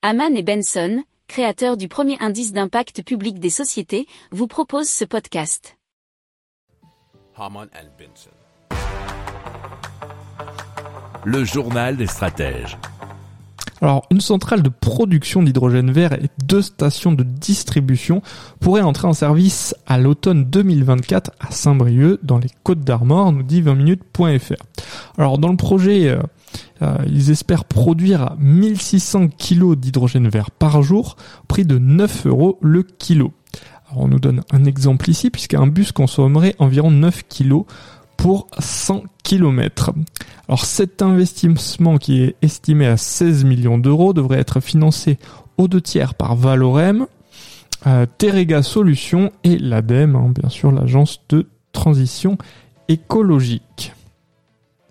Haman et Benson, créateurs du premier indice d'impact public des sociétés, vous proposent ce podcast. Haman and Benson. Le journal des stratèges. Alors, une centrale de production d'hydrogène vert et deux stations de distribution pourraient entrer en service à l'automne 2024 à Saint-Brieuc, dans les Côtes d'Armor, nous dit 20minutes.fr. Alors, dans le projet, euh, ils espèrent produire 1600 kg d'hydrogène vert par jour, prix de 9 euros le kilo. On nous donne un exemple ici, puisqu'un bus consommerait environ 9 kg pour 100 km. Alors cet investissement qui est estimé à 16 millions d'euros devrait être financé aux deux tiers par Valorem, euh, Terega Solutions et l'ADEME, hein, bien sûr l'agence de transition écologique.